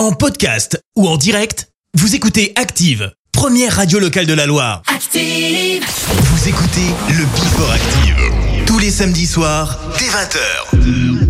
En podcast ou en direct, vous écoutez Active, première radio locale de la Loire. Active Vous écoutez le Before Active, tous les samedis soirs, dès 20h.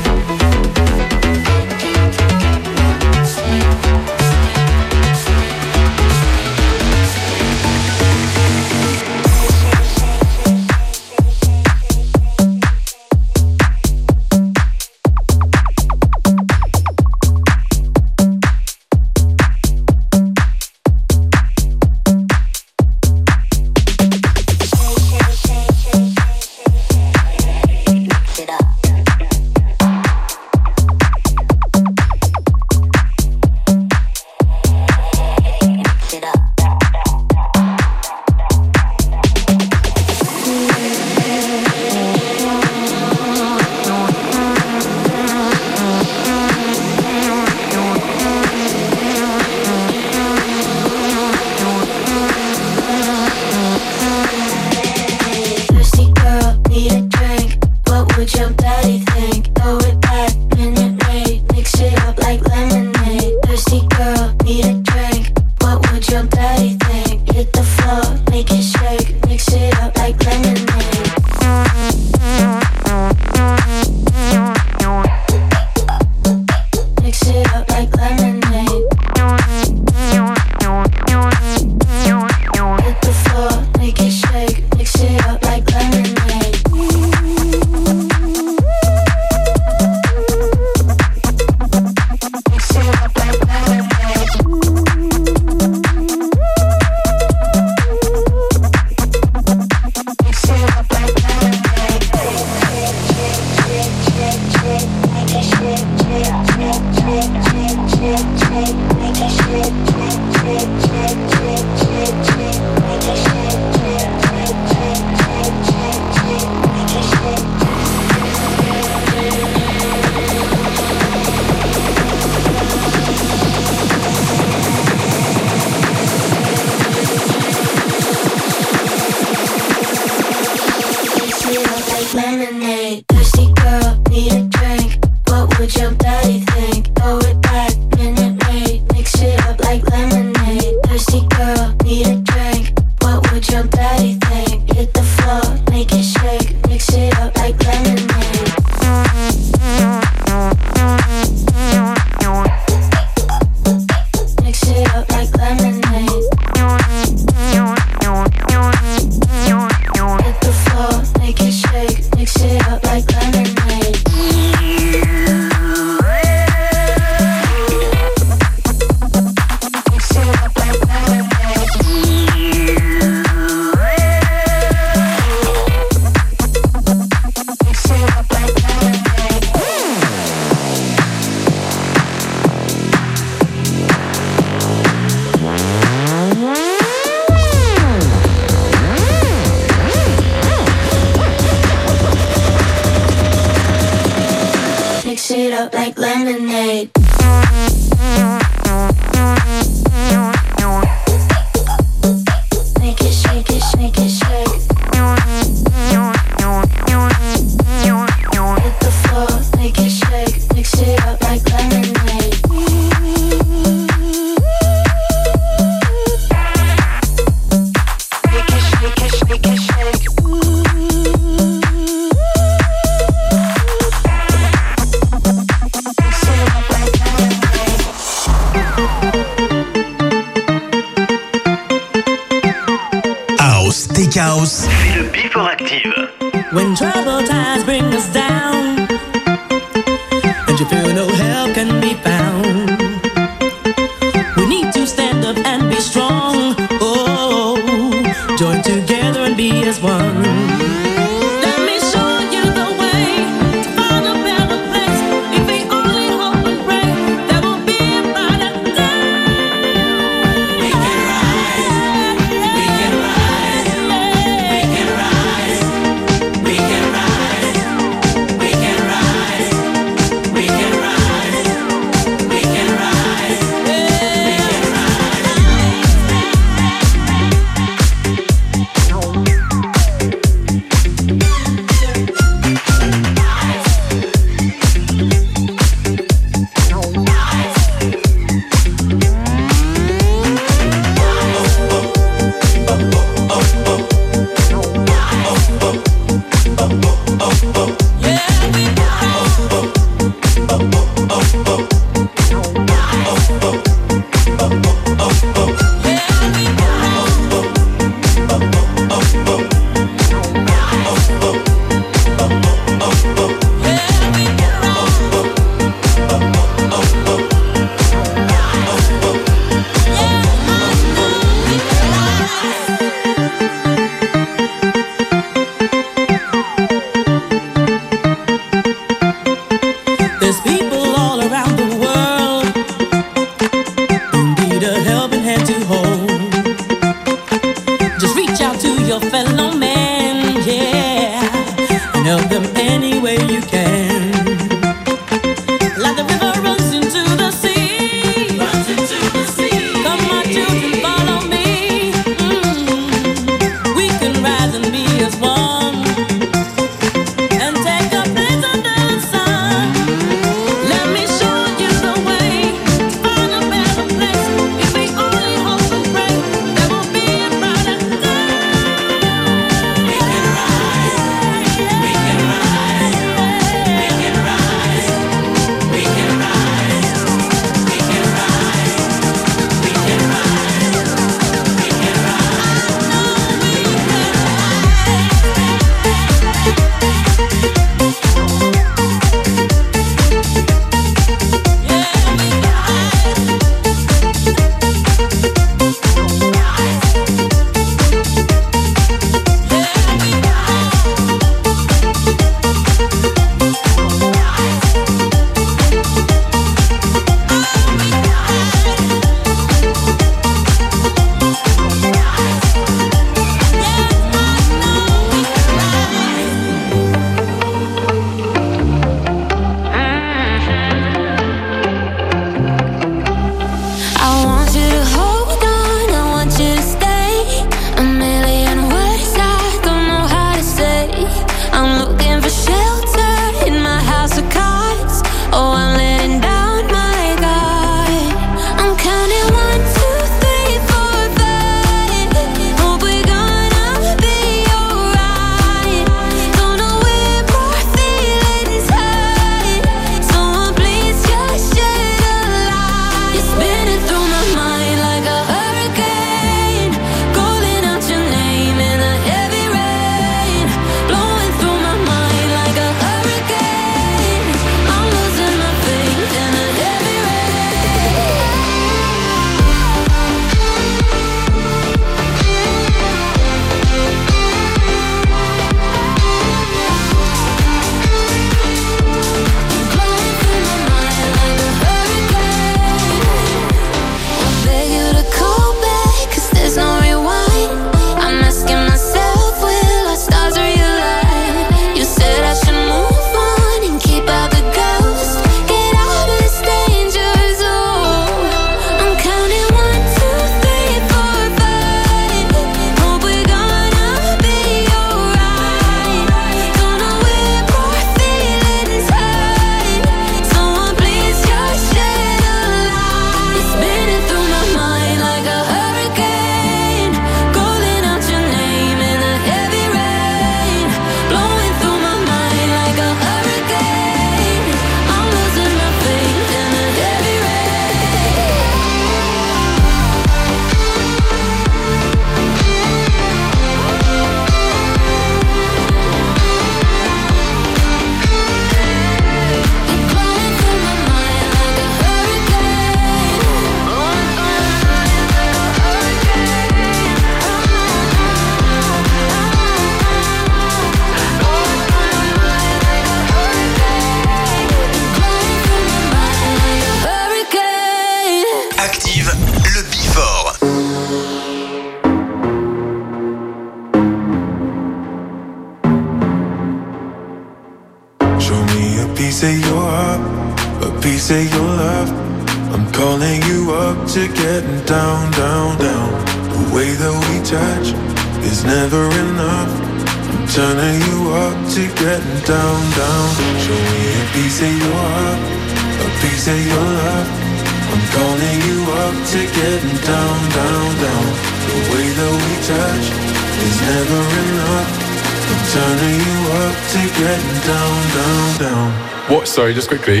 Quickly.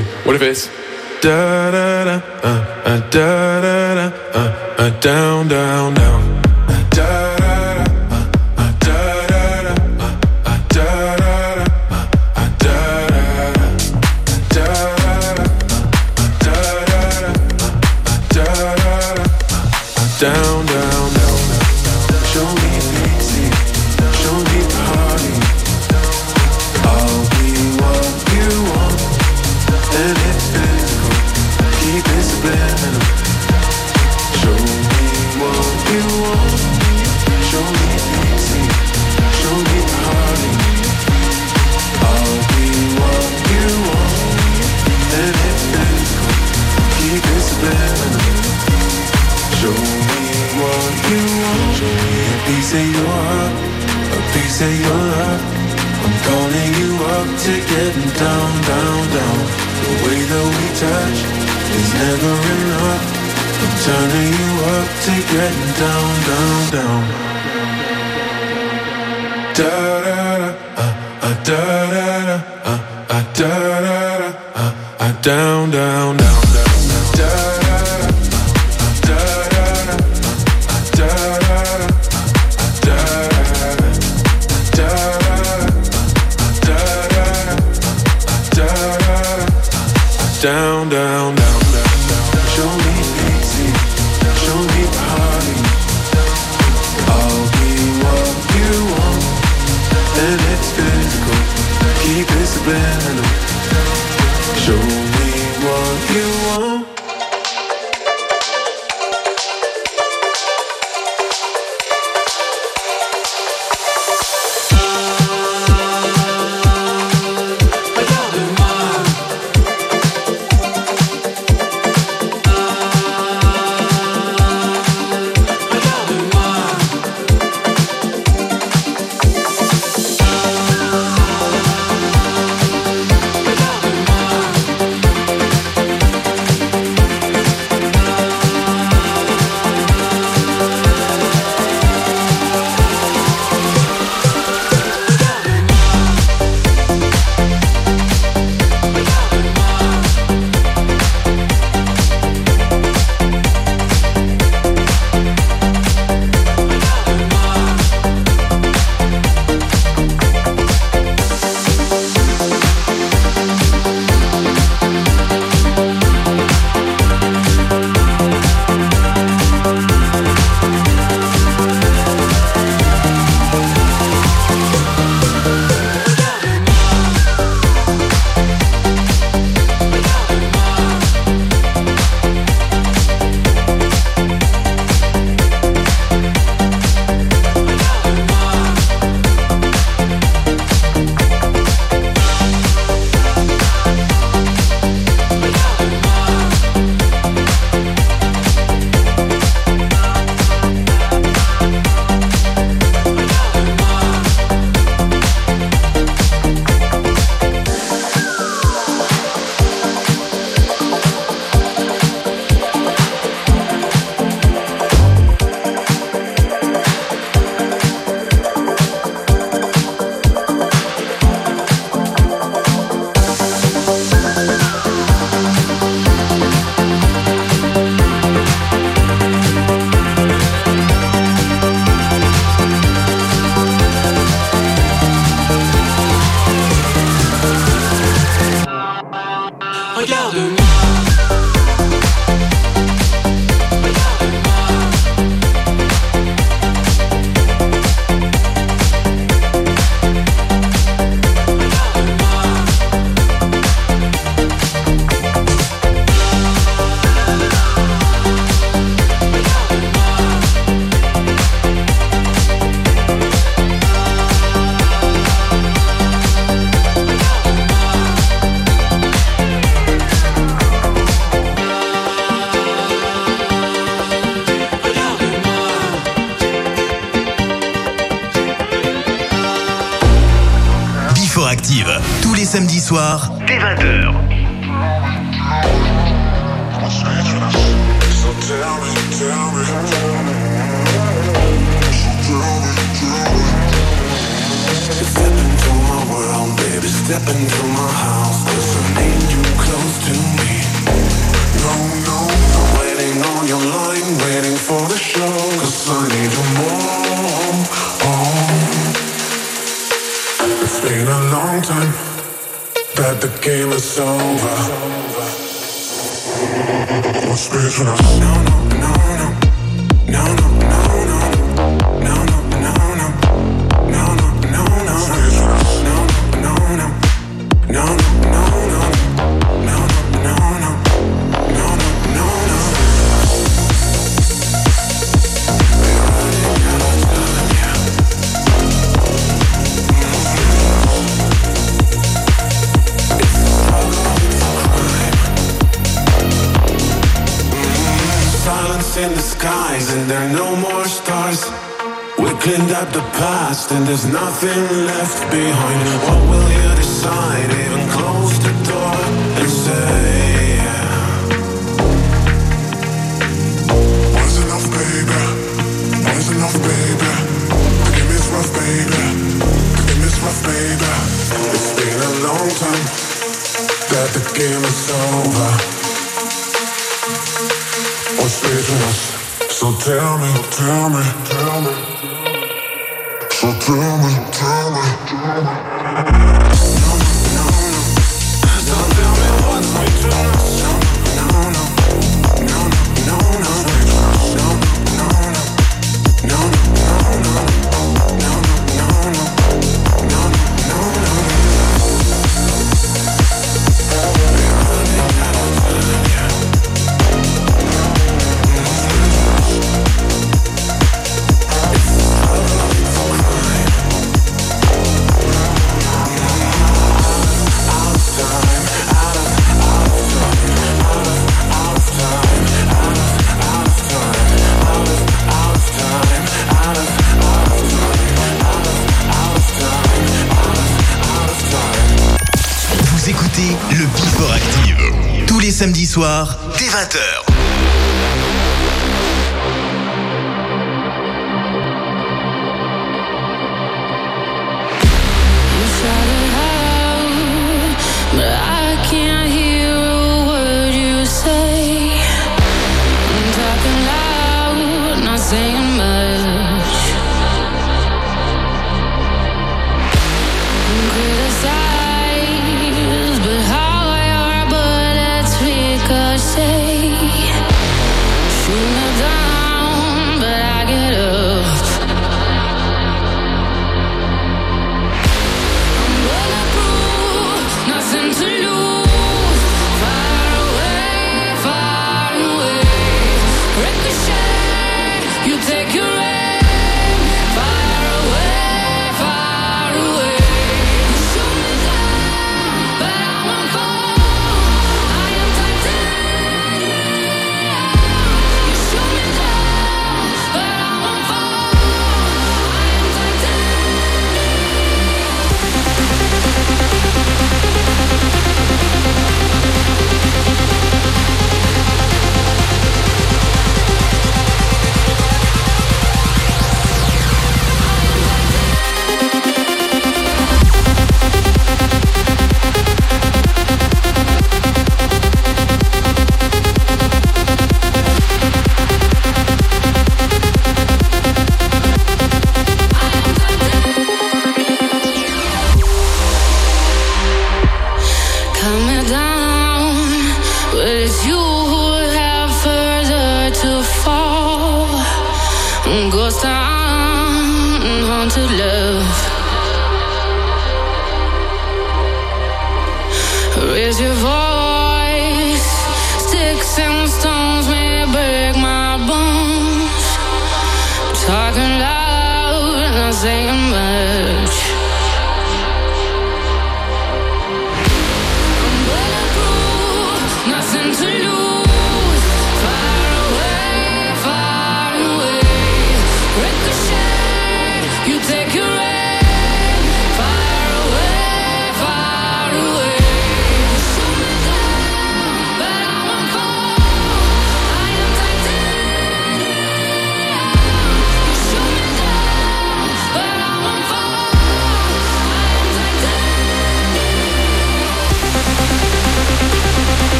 soir, dès 20h.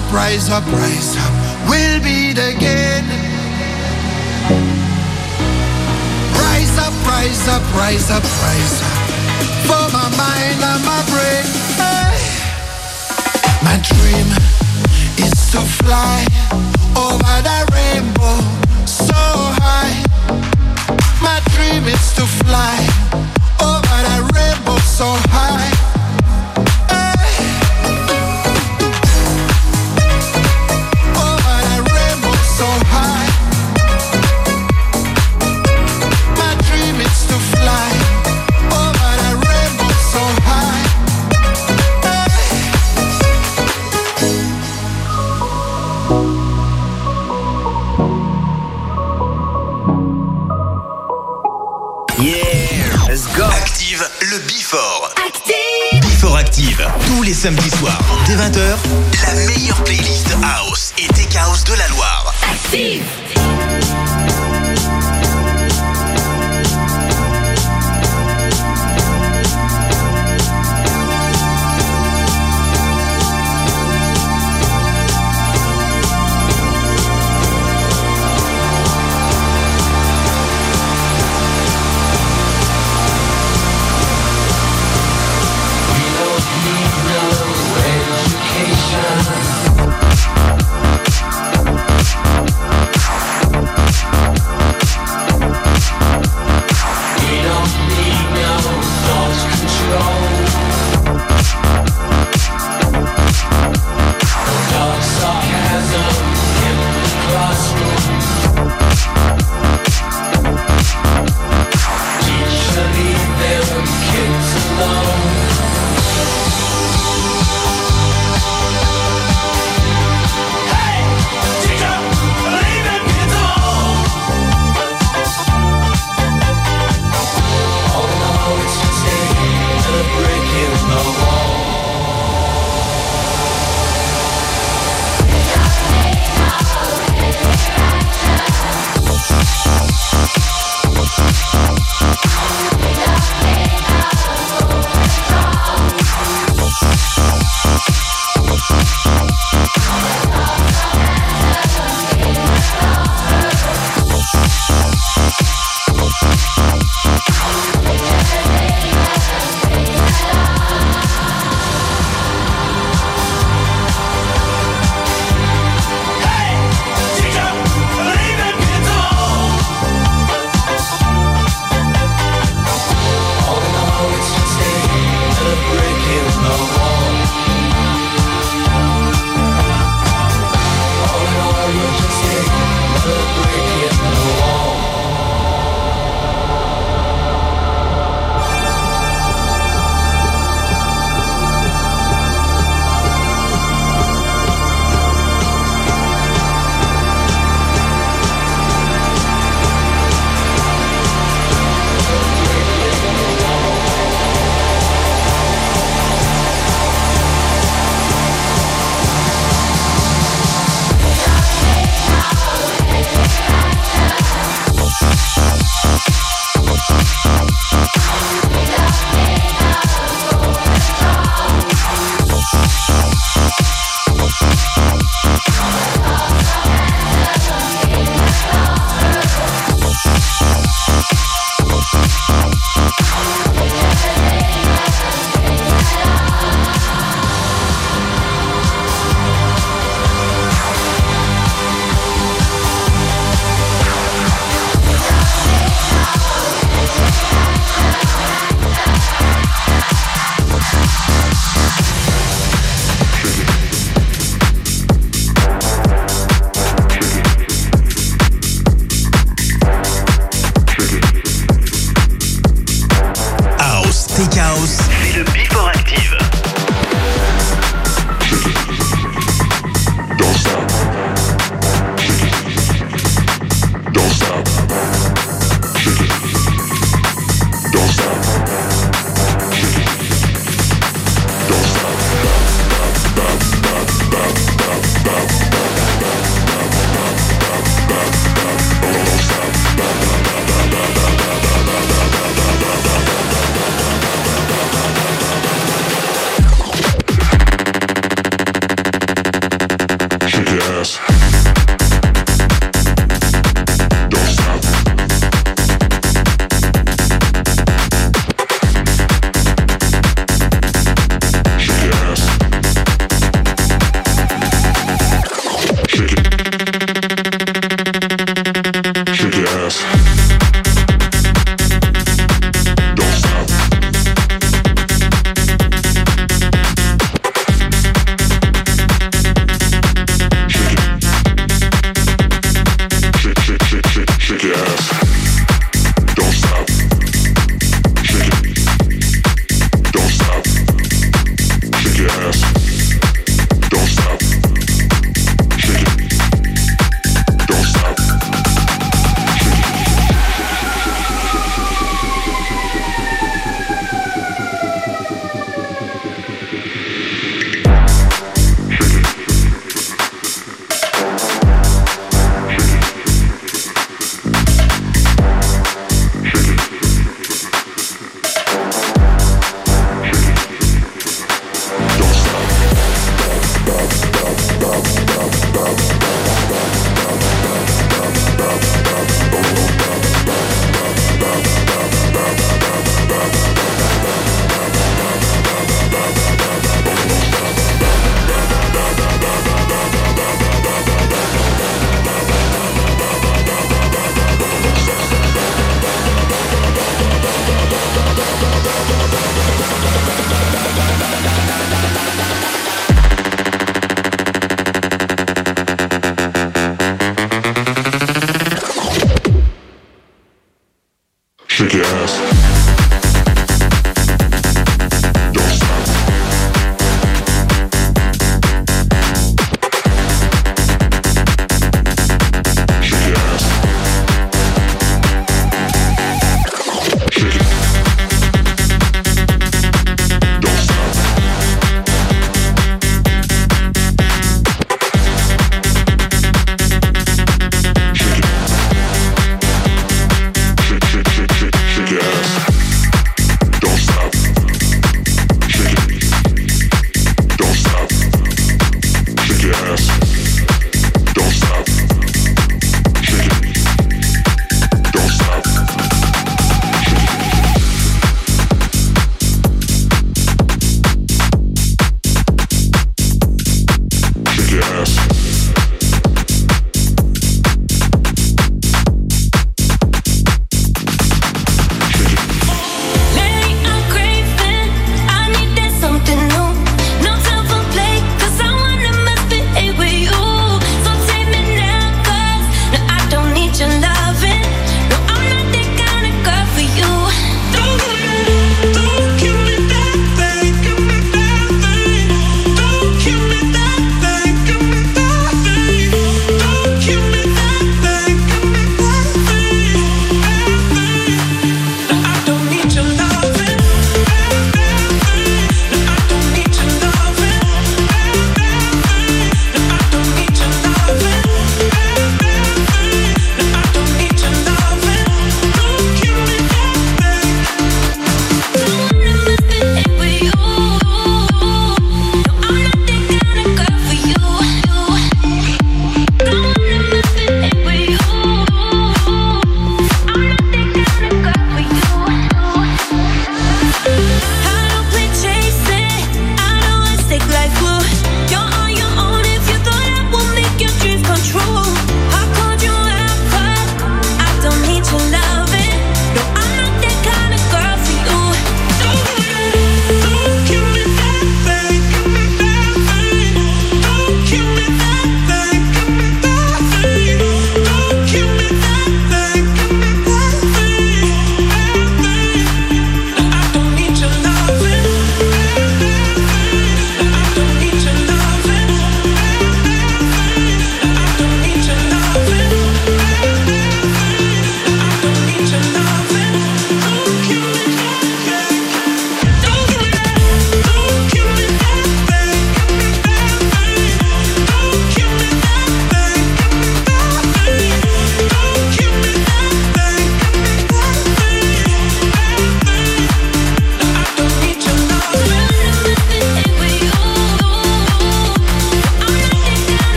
up, rise up, rise up. We'll meet again. Rise up, rise up, rise up, rise up. For my mind and my brain. Hey. My dream is to fly over that rainbow so high. My dream is to fly over that rainbow so high. Samedi soir, dès 20h, la meilleure playlist house.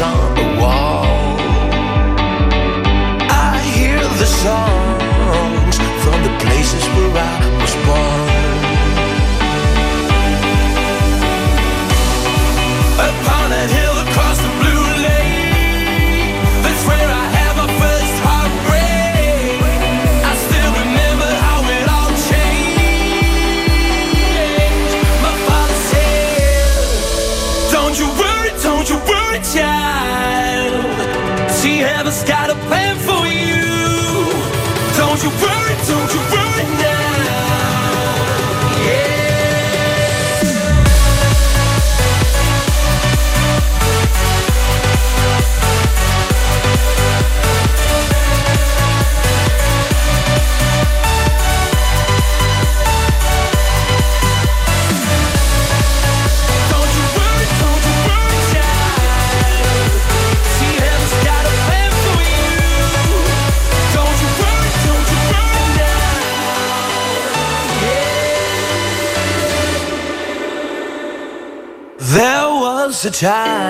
Memories a time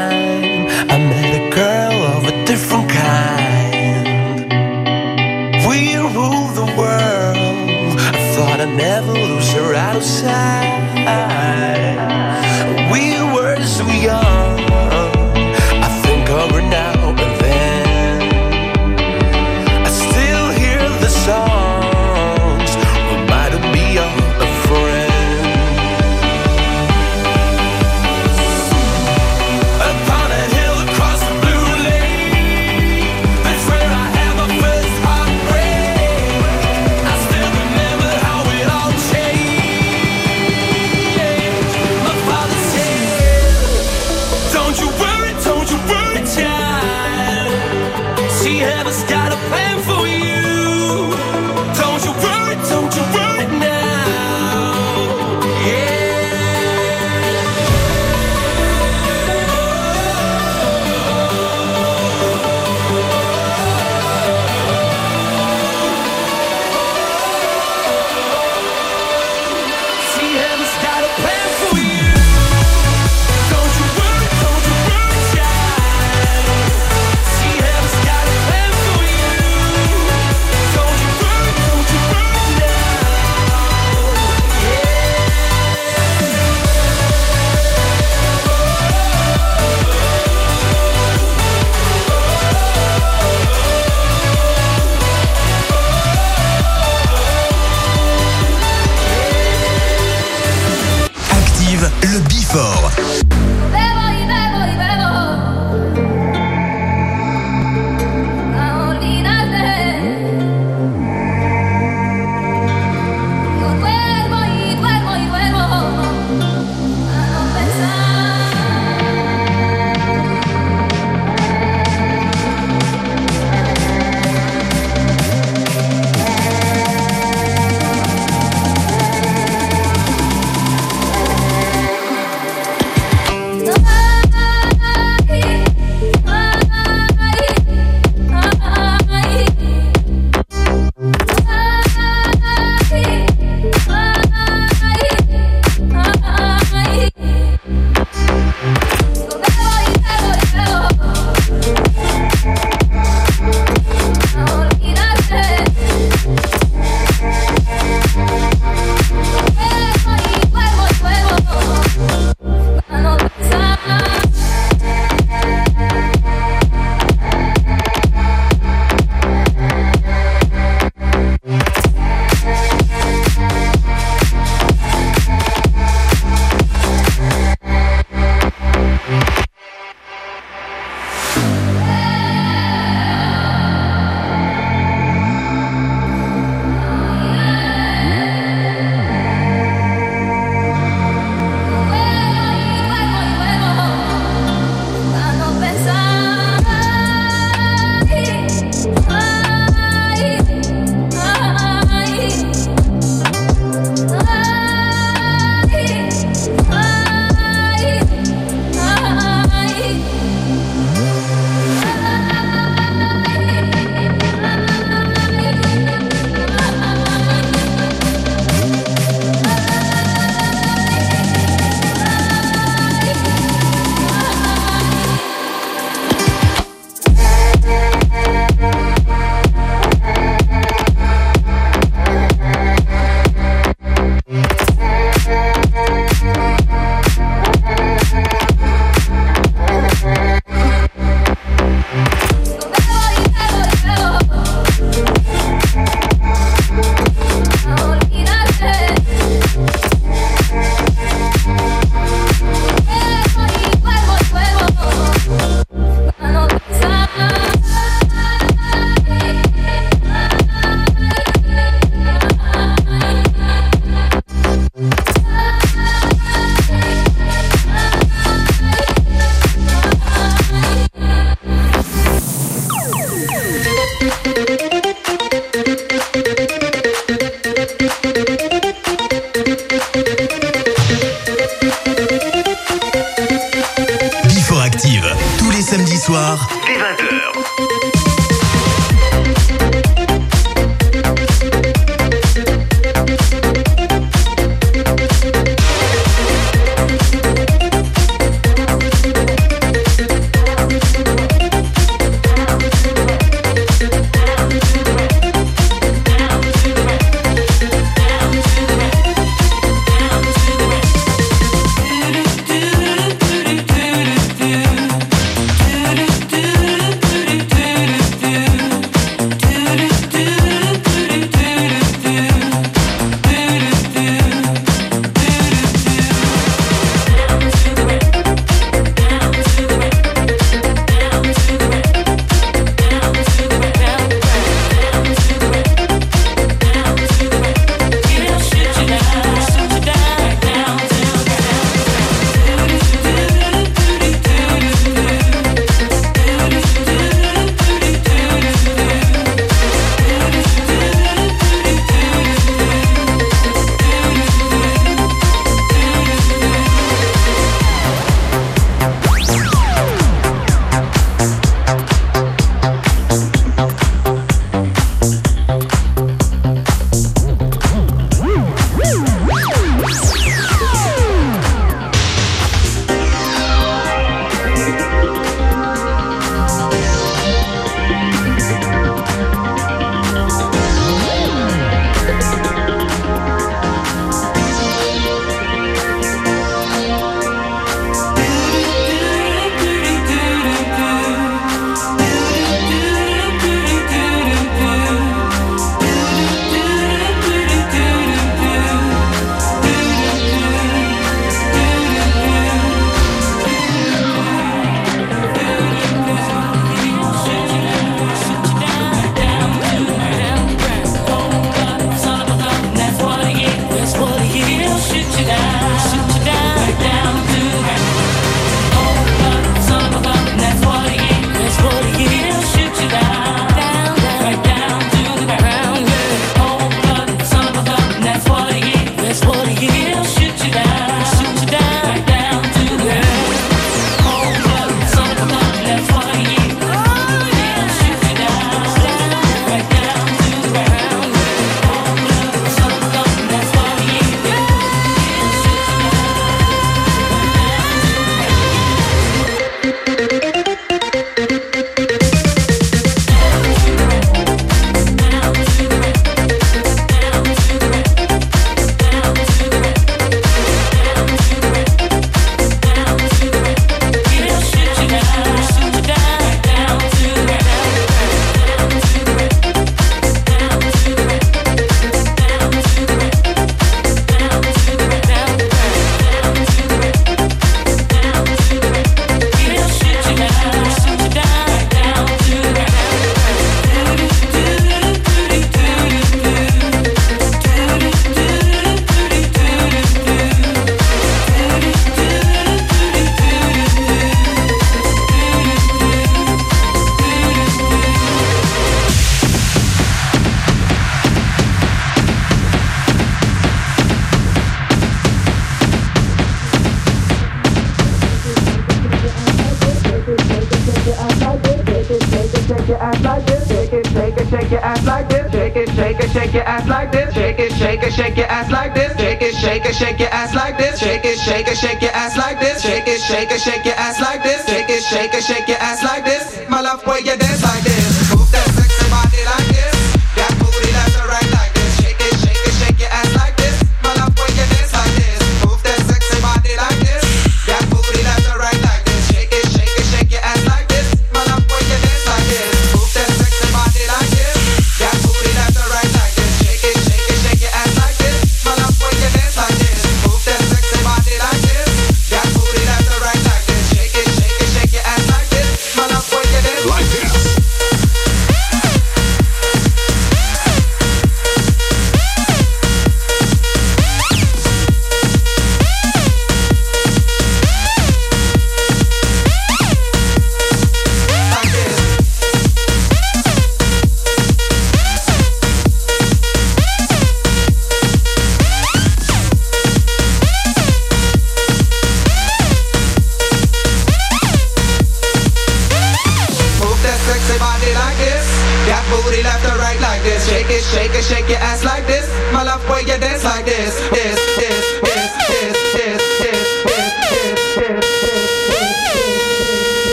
like this. This,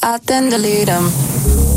I then delete 'em. Your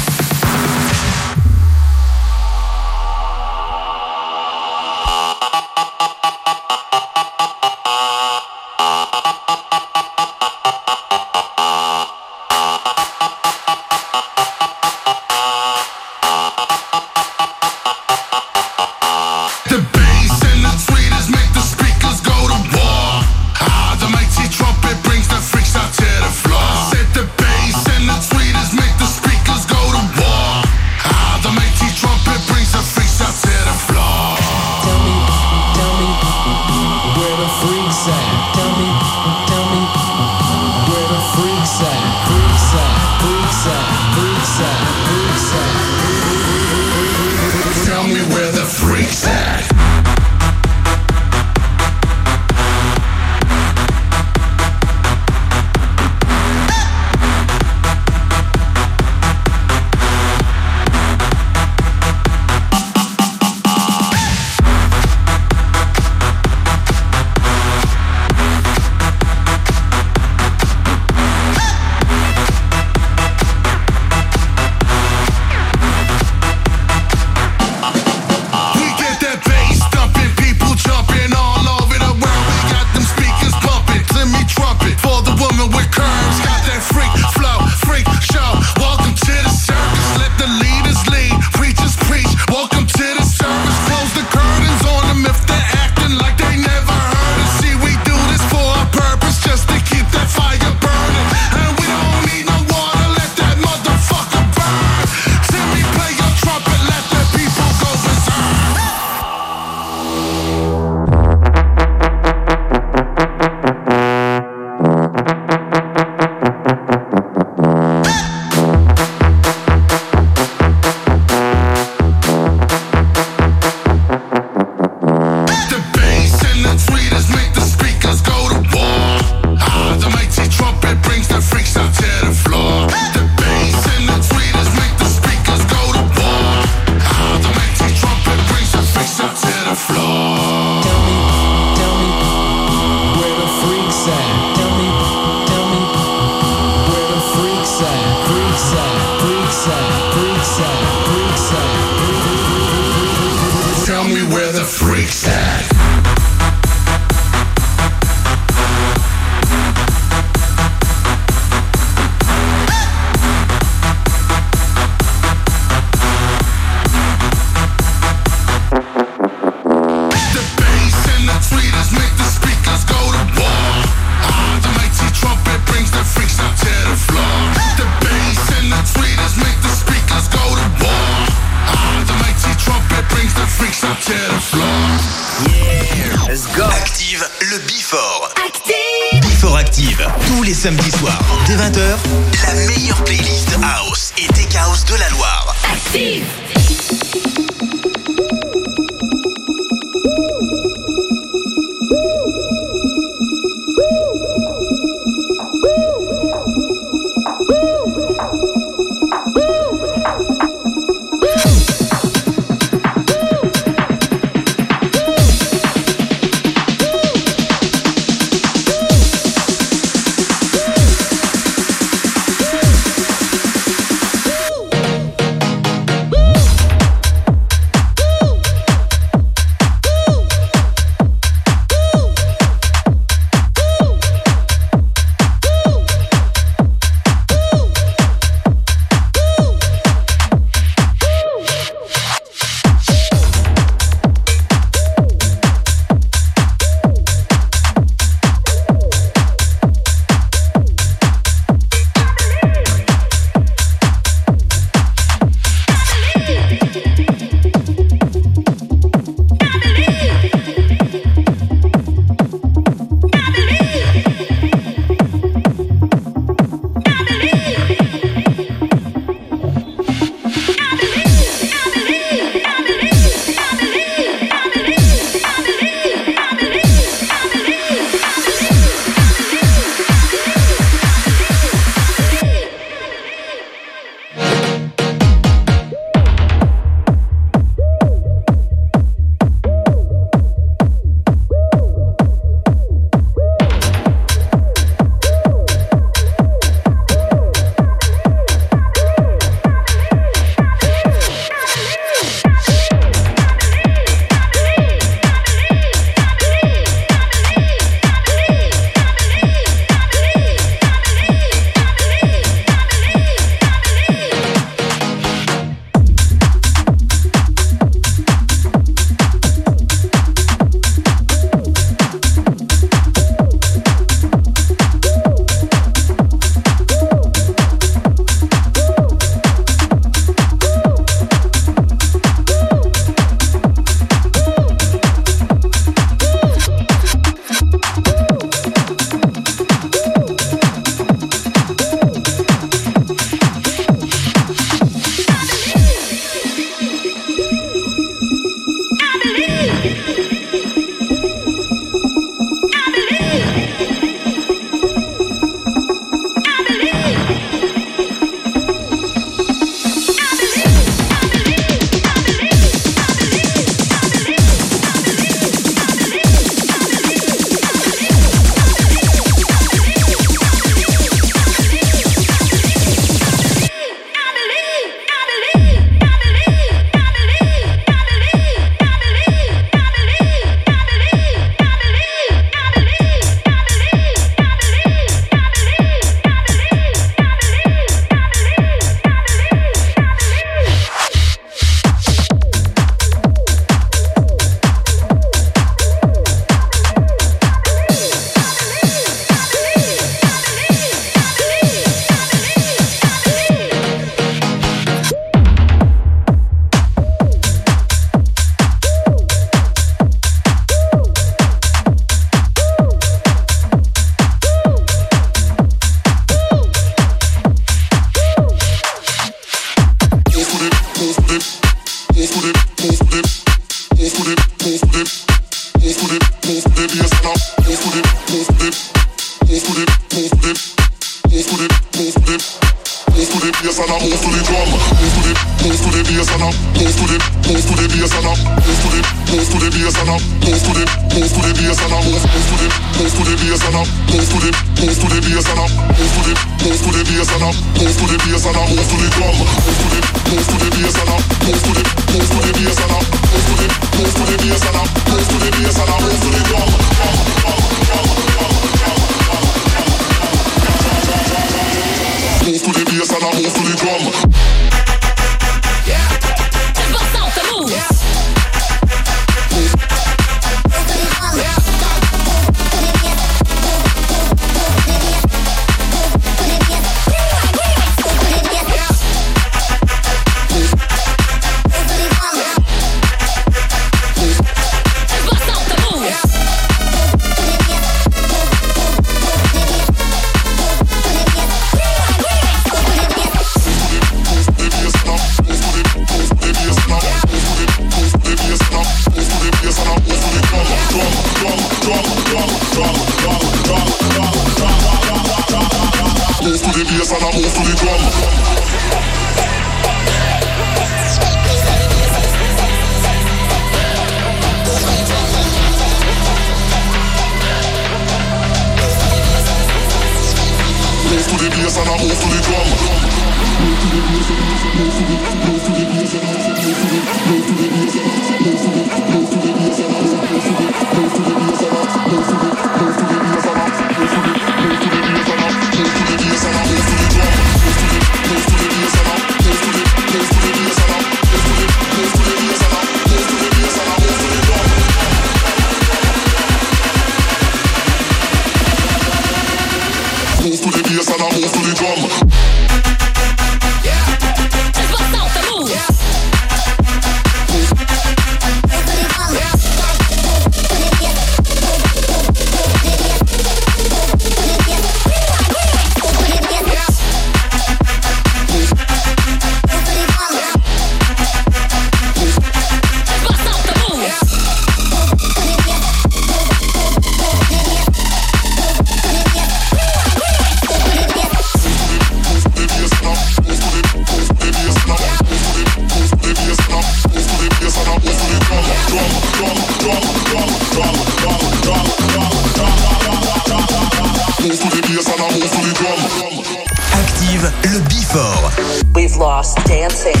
Active le Before. We've lost dancing.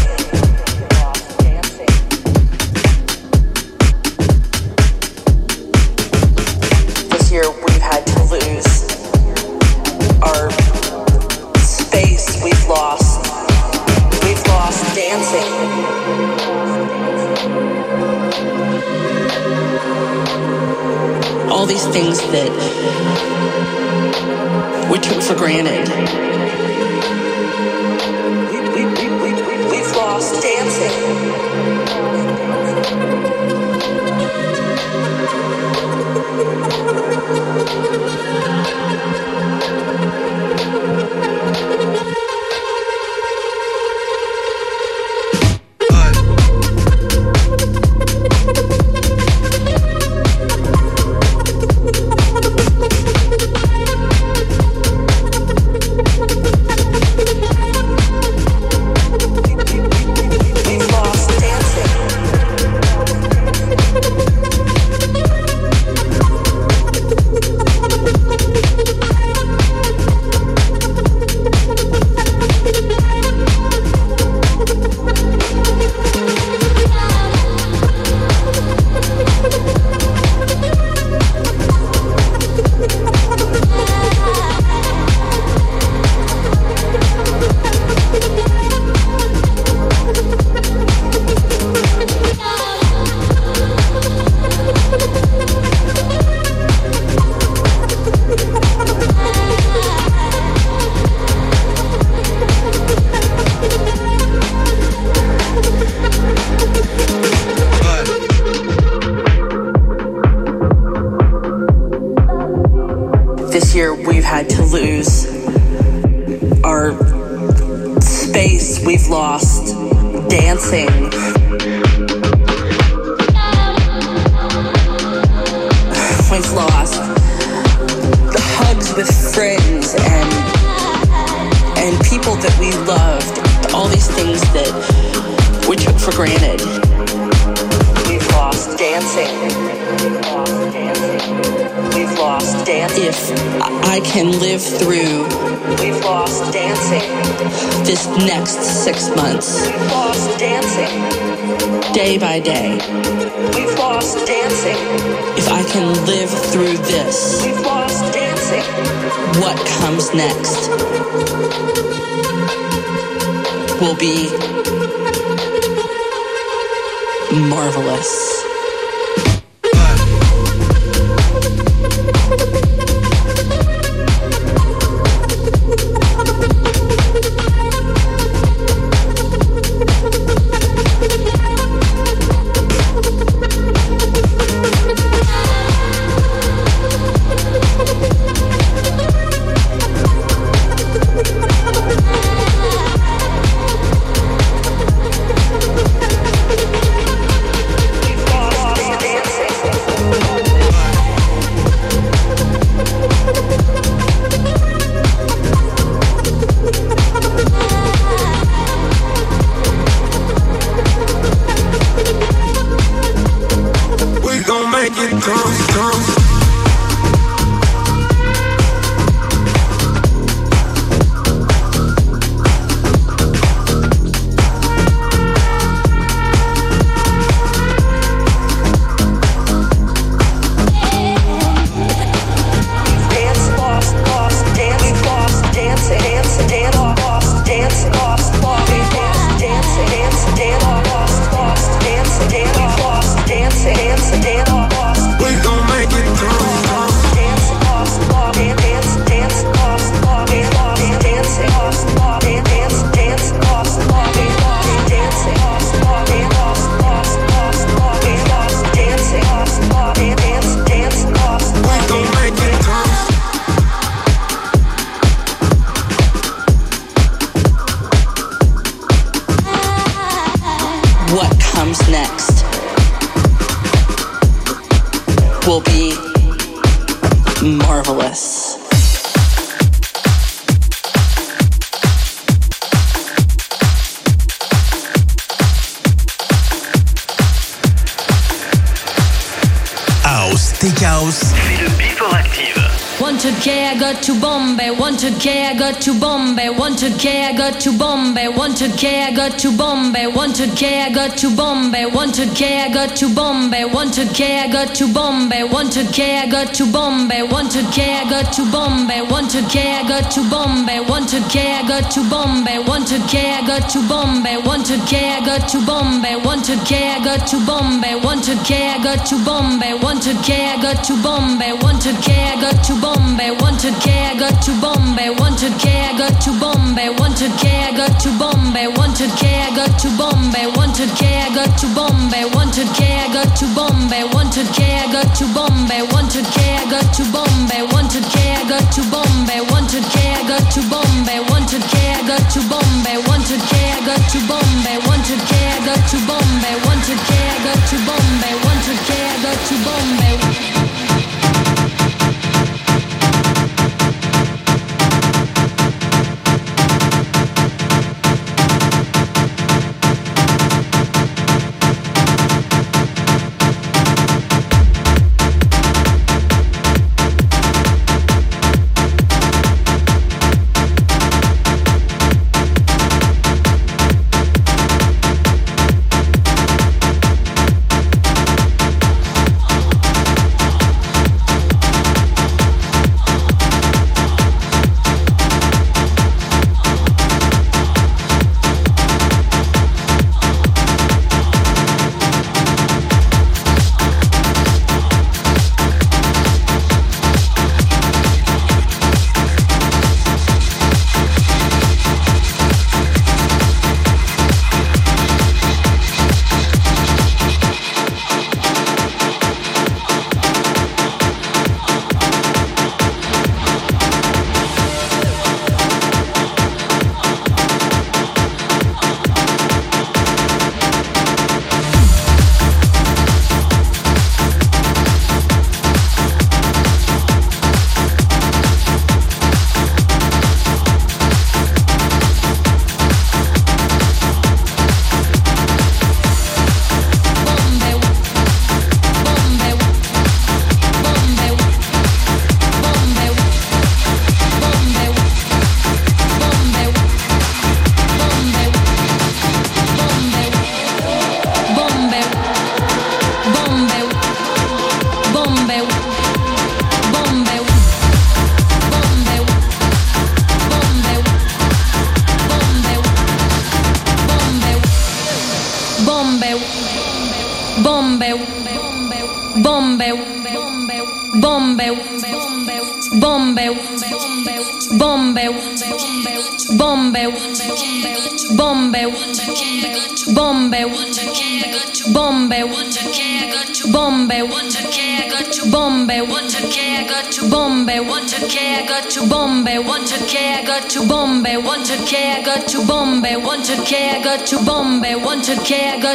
Got to Bombay. Want to K, I got to Bombay. Want to K, I got to Bombay. Want to K, I got to Bombay. Want to I got to Bombay. Want to I got to Bombay. Want to I got to Bombay. Want to I got to Bombay. Want to I got to Bombay. Want to I got to Bombay. Want to I got to Bombay. Want to I got to Bombay. Want to I got to Bombay. Want to I got to Bombay. Want to I got to Bombay. Want to I got to Bombay. Want to I got to Bombay. Want to I got to Bombay. Want to I got to Bombay. Want to I got to Bombay. Want to I got to Bombay. Want to K, I got to Bombay. Want K, I got to Bombay. Want to K, I got to Bombay. Want to K, I got to Bombay. Want to K, I got to Bombay. Want to K, I got to Bombay. Want to K, I got to Bombay. Want to K, I got to Bombay.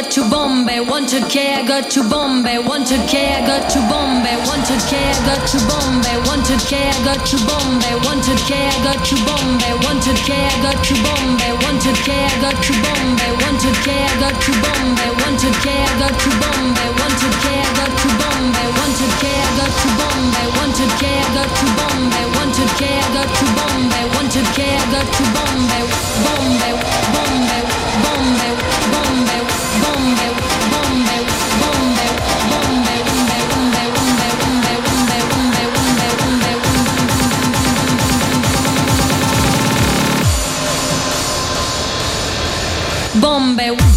got to Bombay, want to care, got to Bombay, want to care, got to 100k, I got to Bombay. 100k, I got to Bombay. 100k, I got to Bombay. 100k, I got to Bombay. 100k, I got to Bombay. 100k, I got to Bombay. 100k, I got to Bombay. 100k, I got to Bombay. 100k, I got you Bombay. 100k, I got to Bombay. 100k, I got you Bombay. 100k, I got to Bombay, Bombay, Bombay, Bombay, Bombay, Bombay. Bombeu. É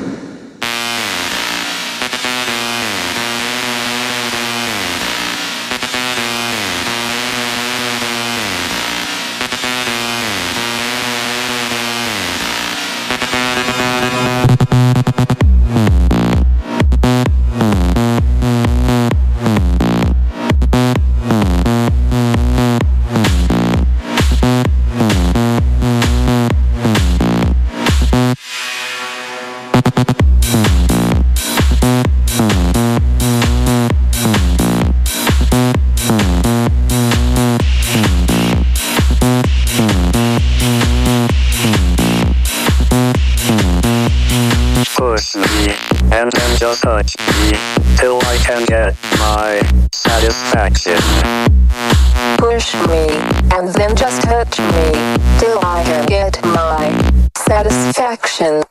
action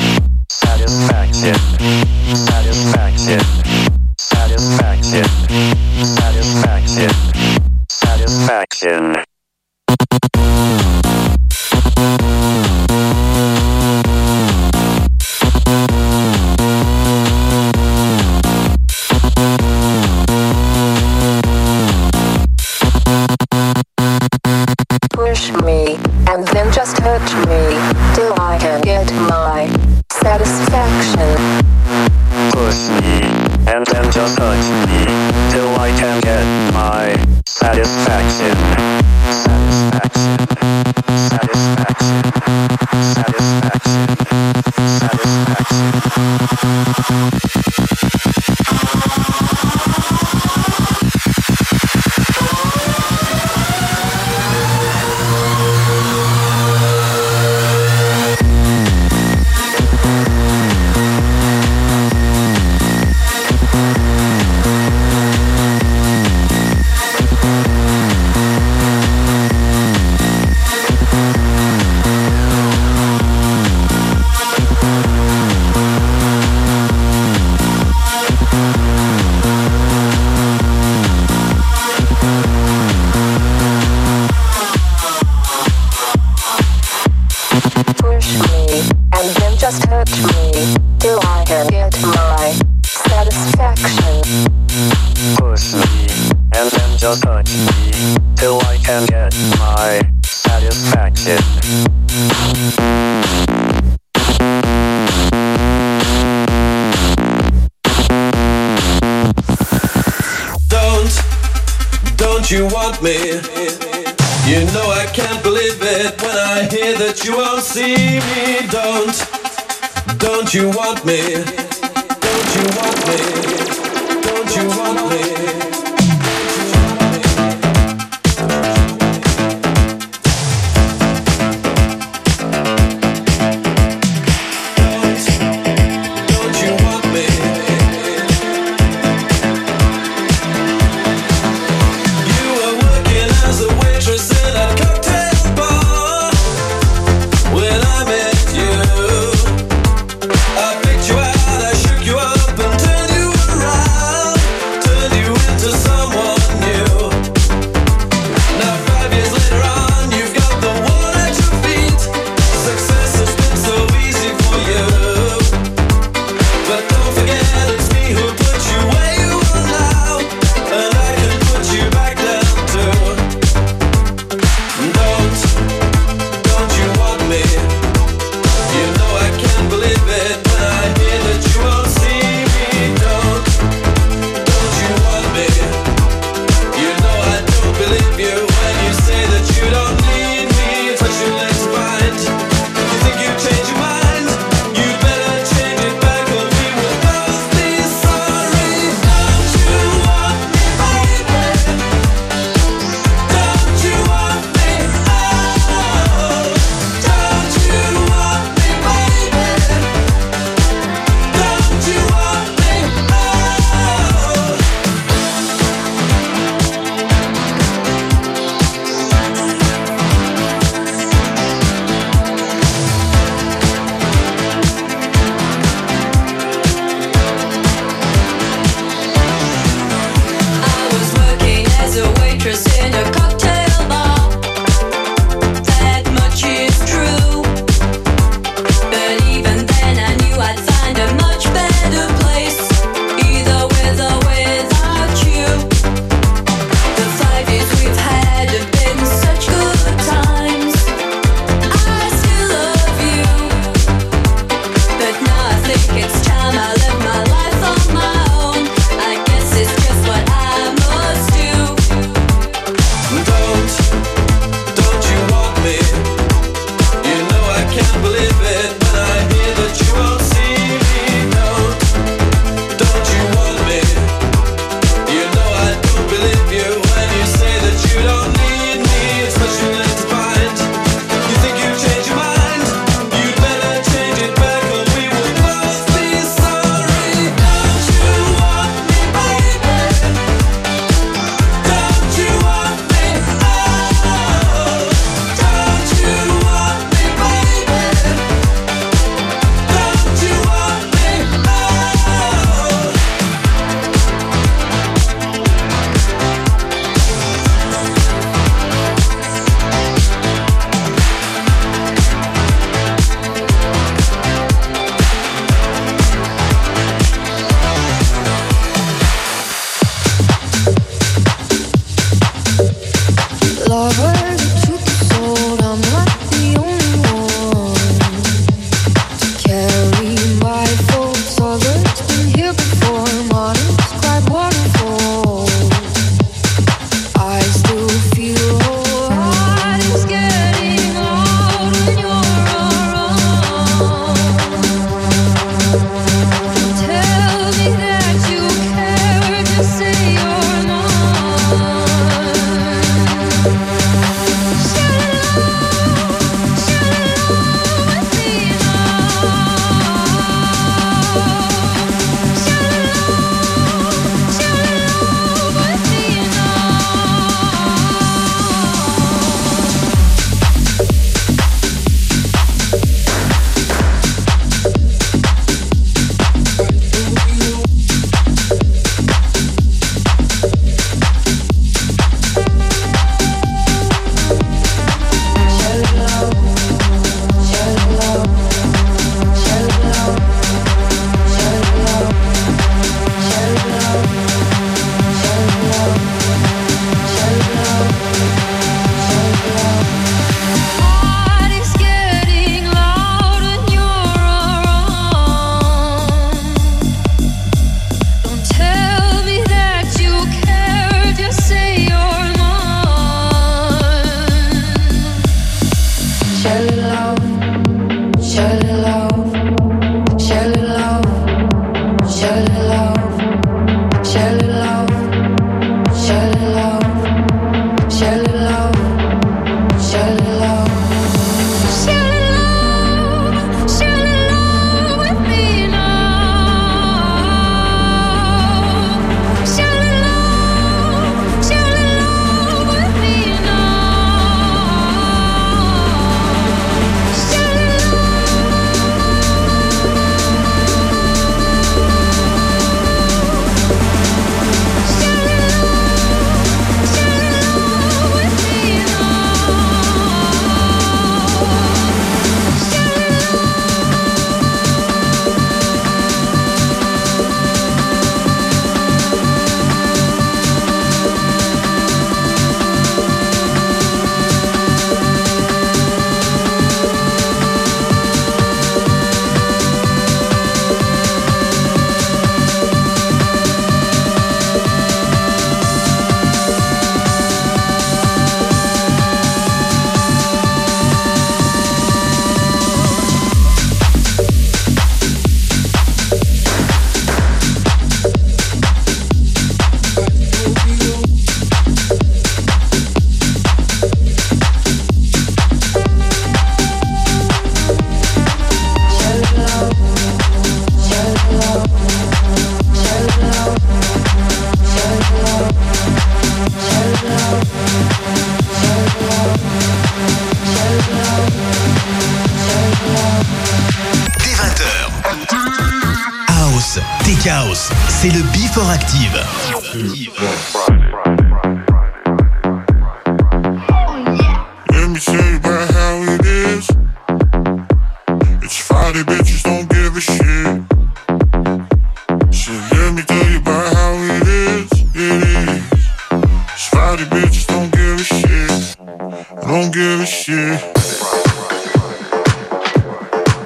C'est le Before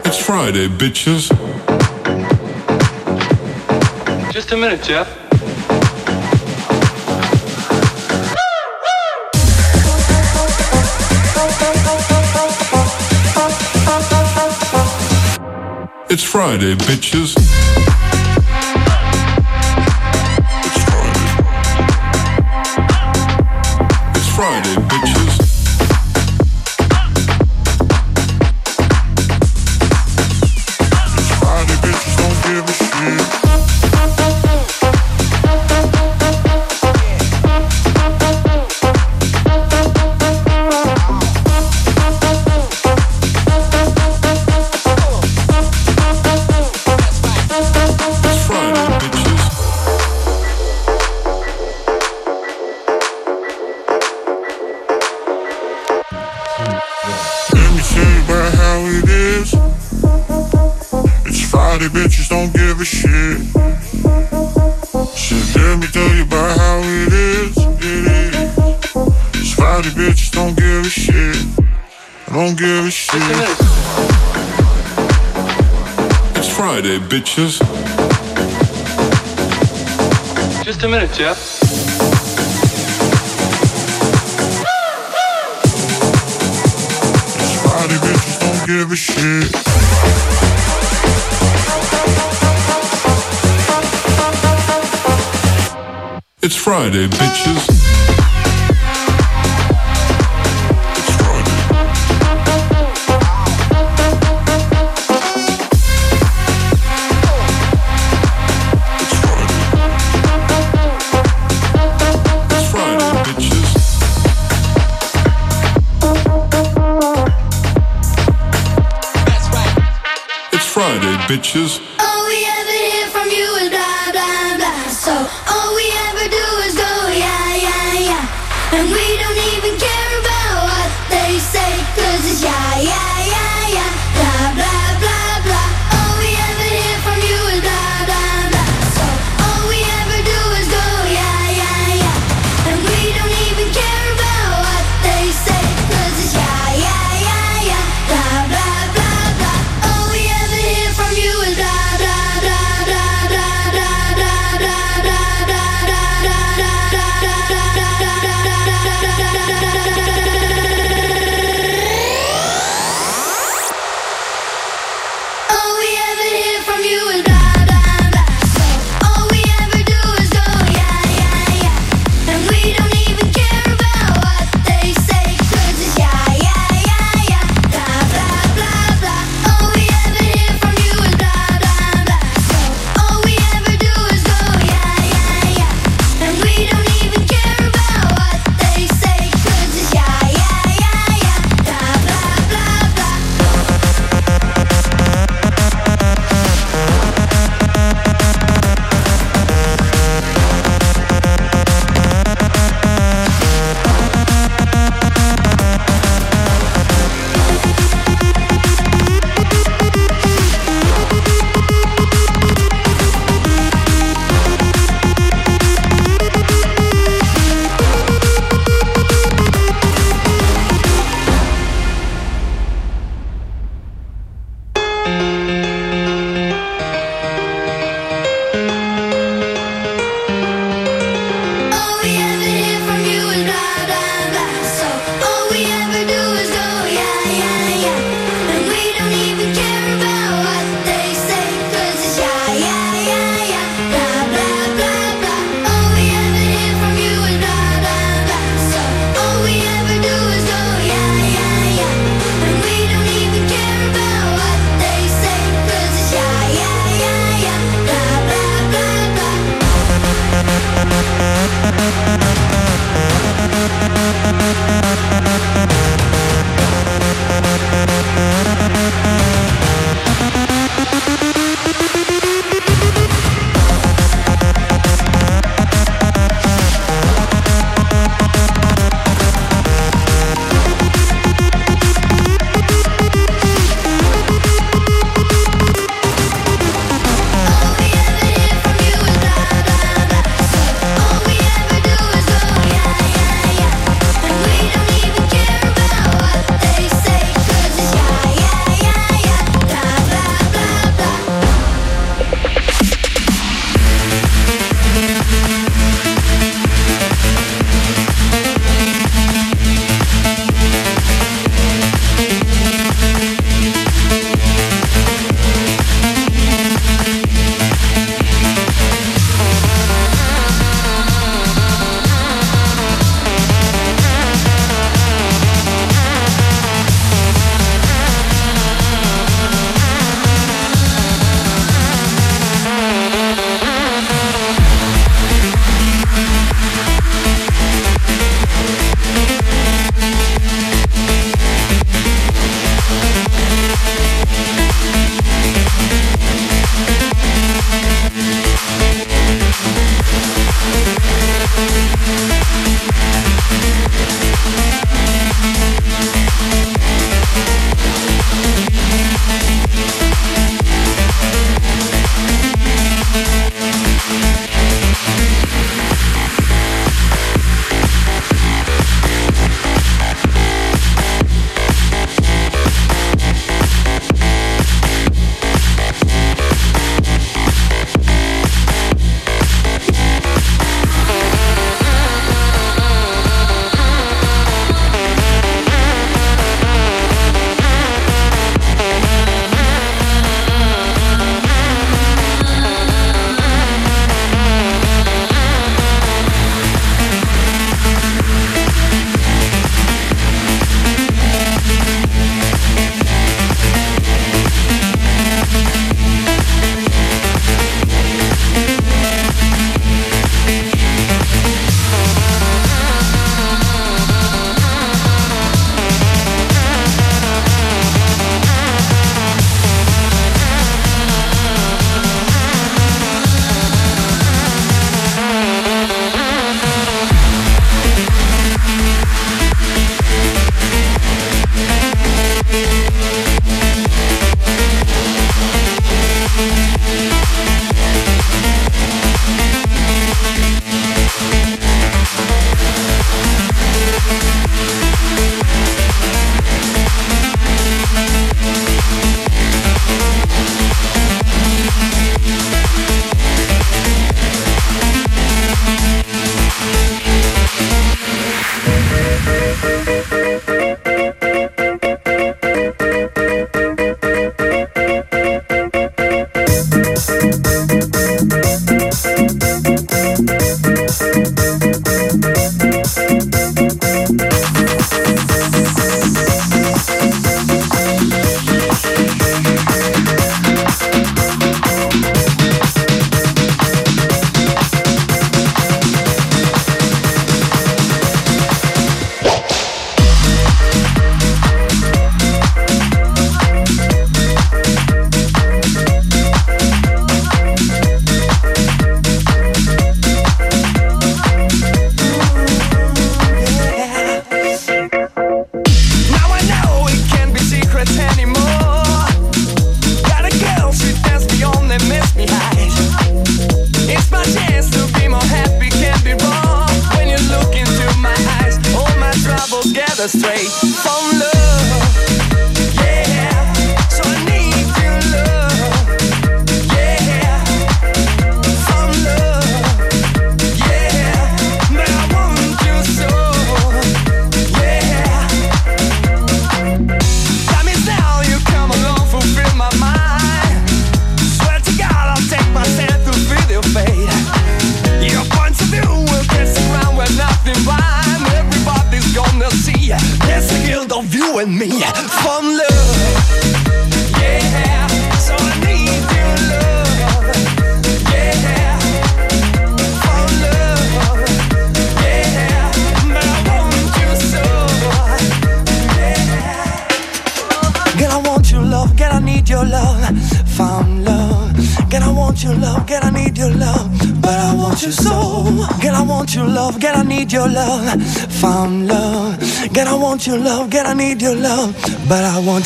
It's Friday, bitches. Bitches. Jeff. Spotty bitches don't give a shit. It's Friday, bitches. Bitches.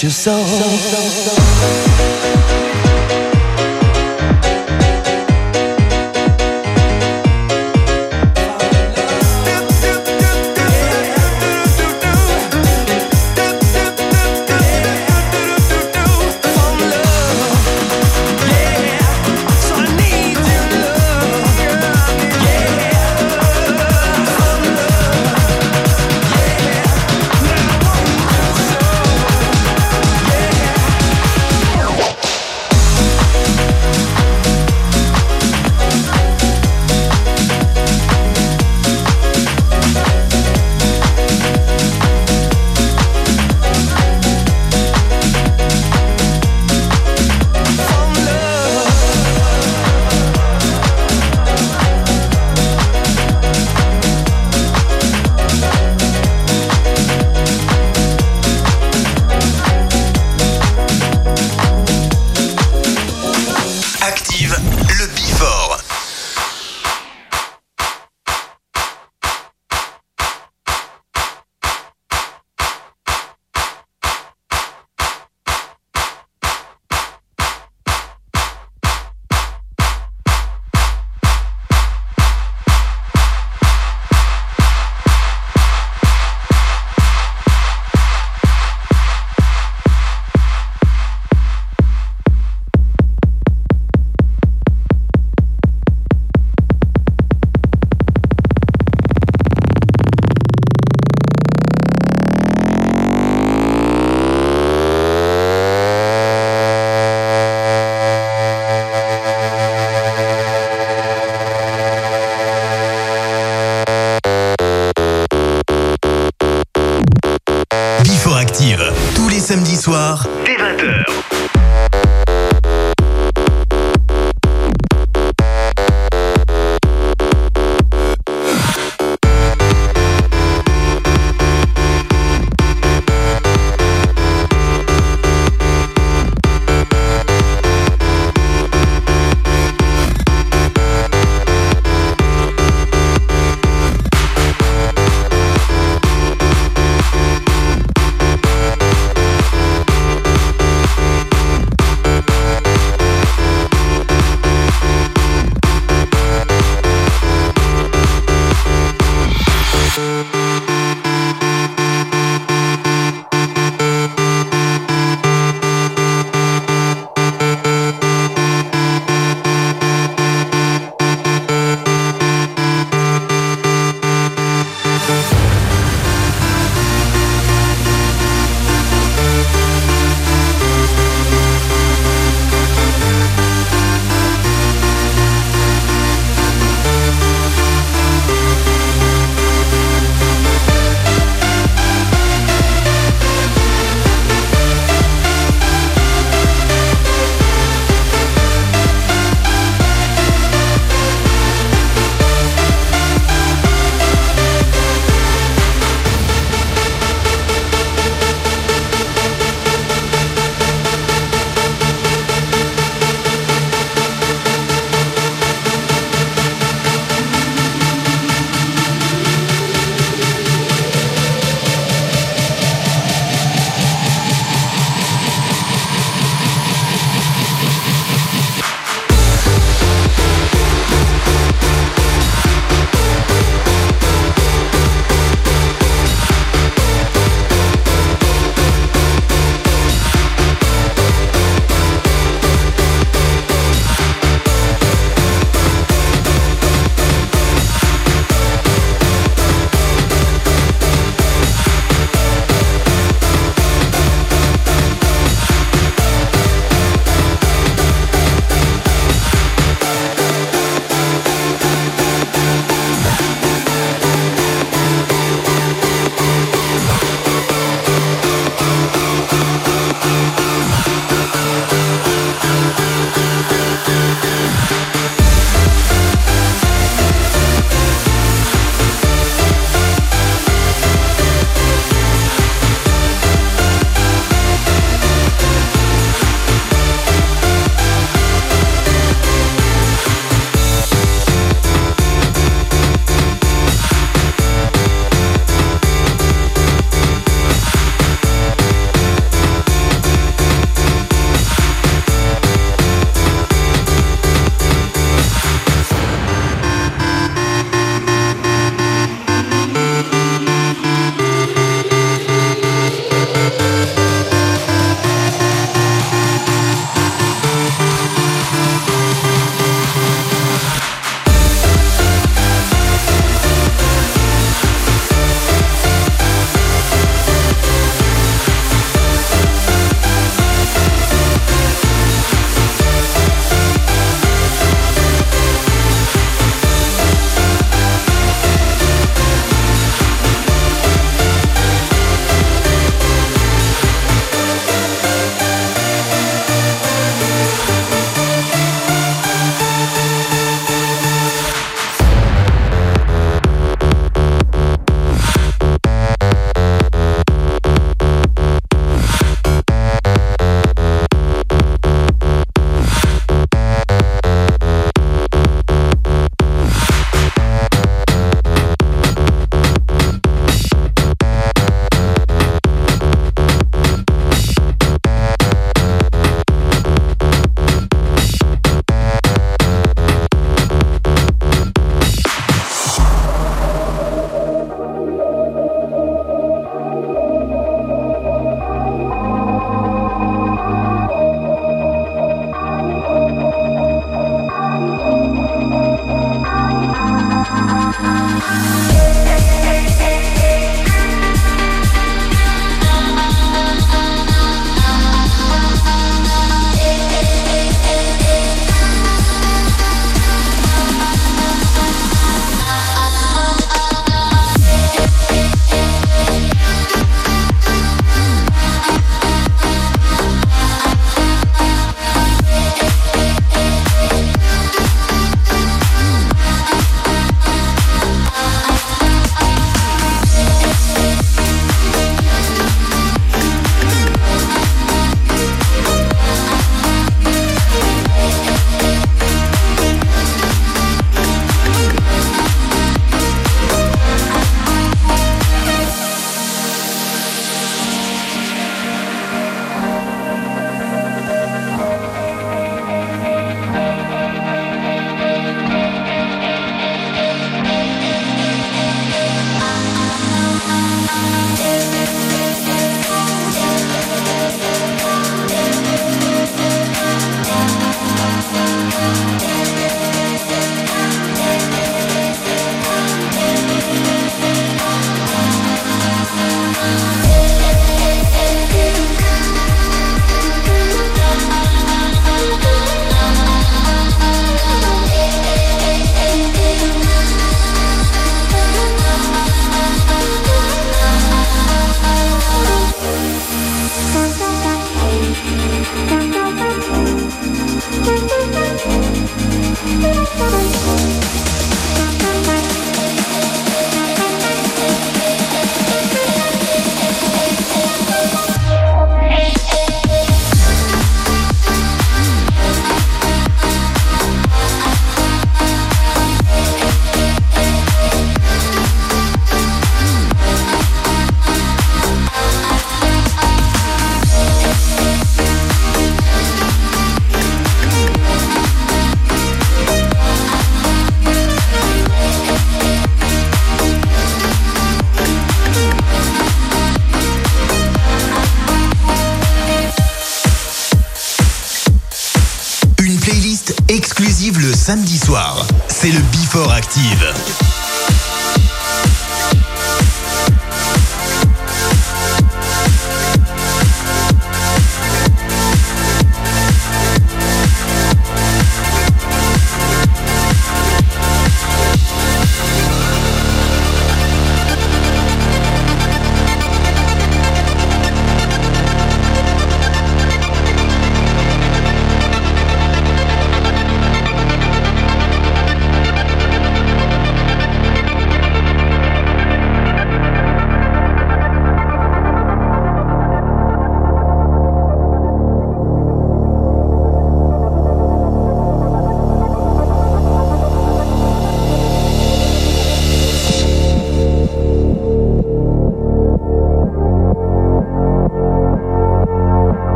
But I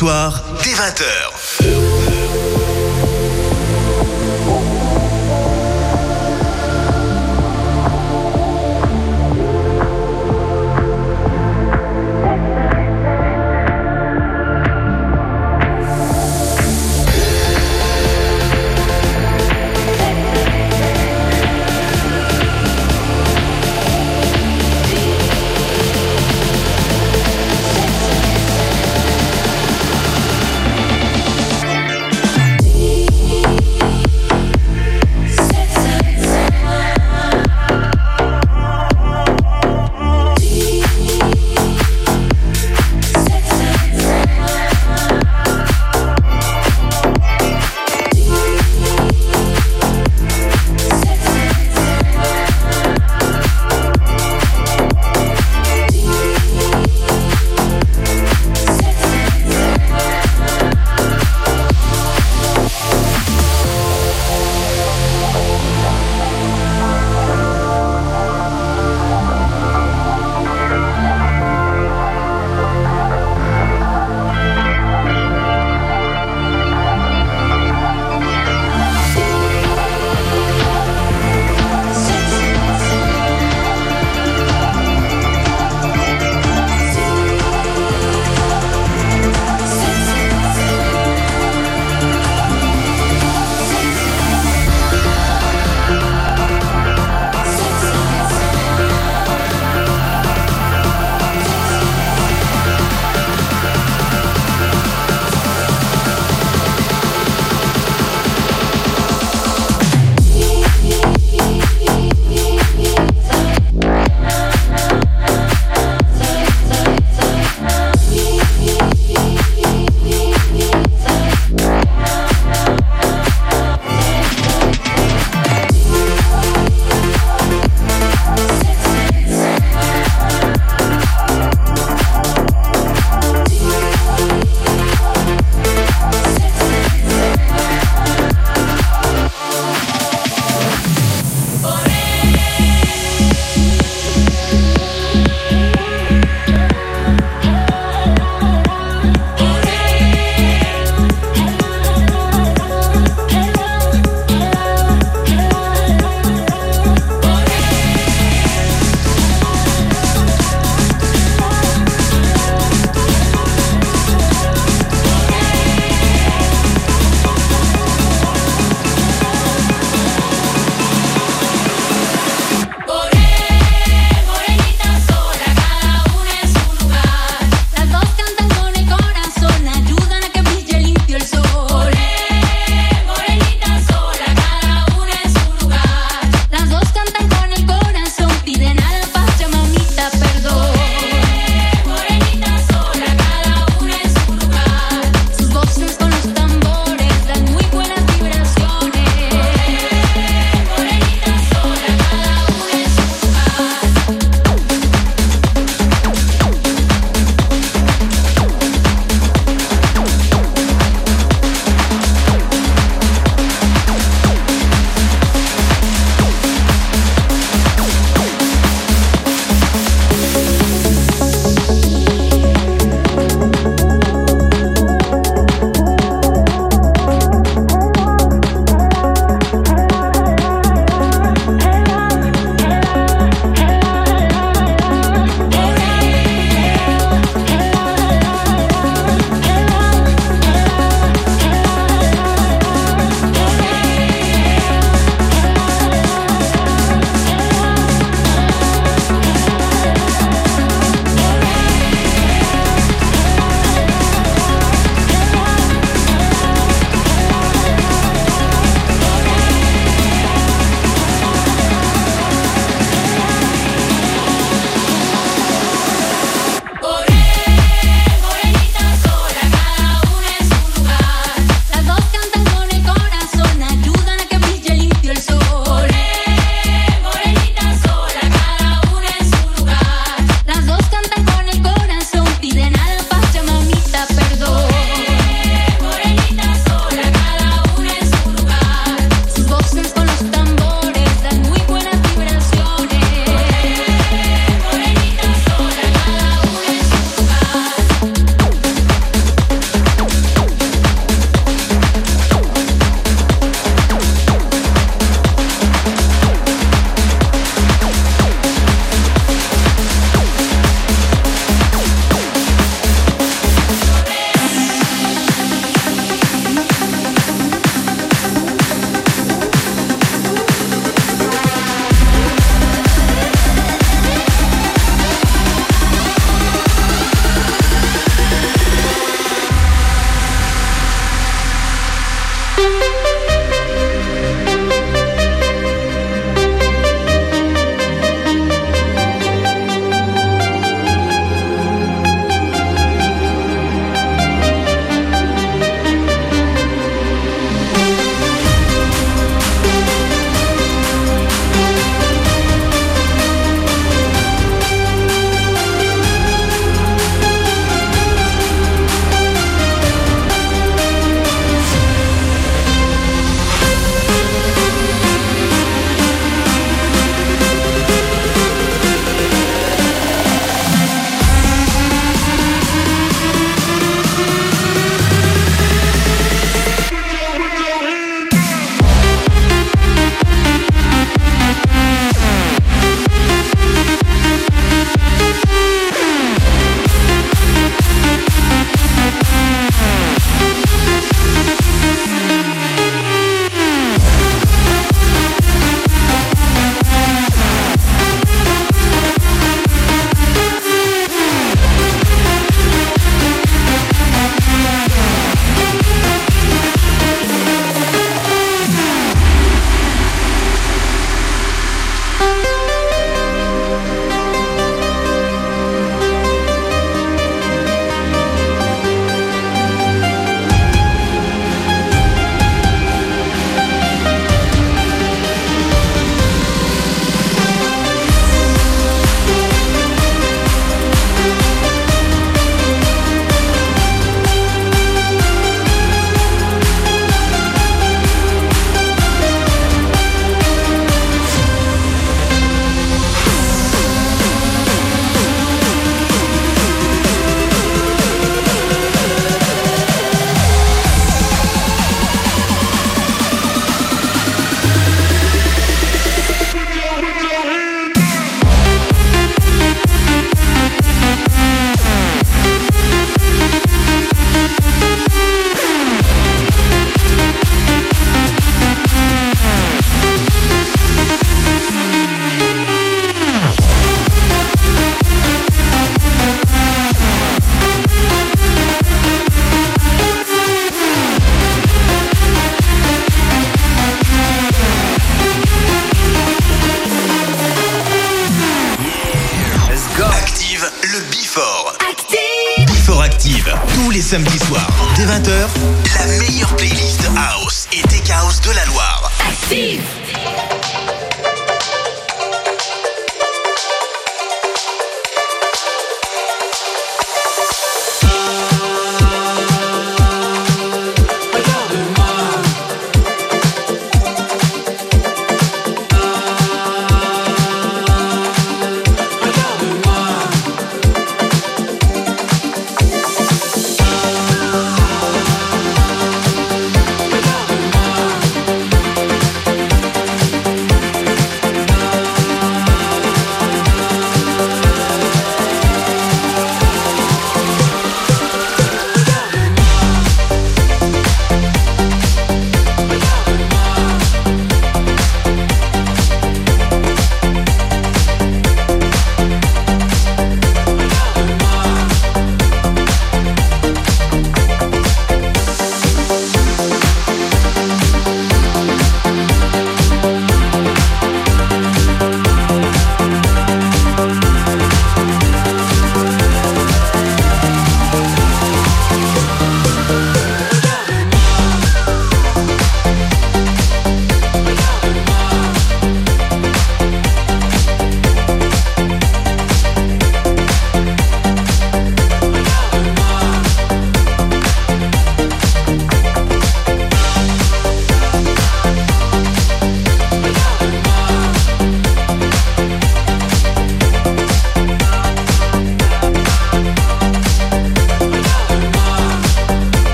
soir,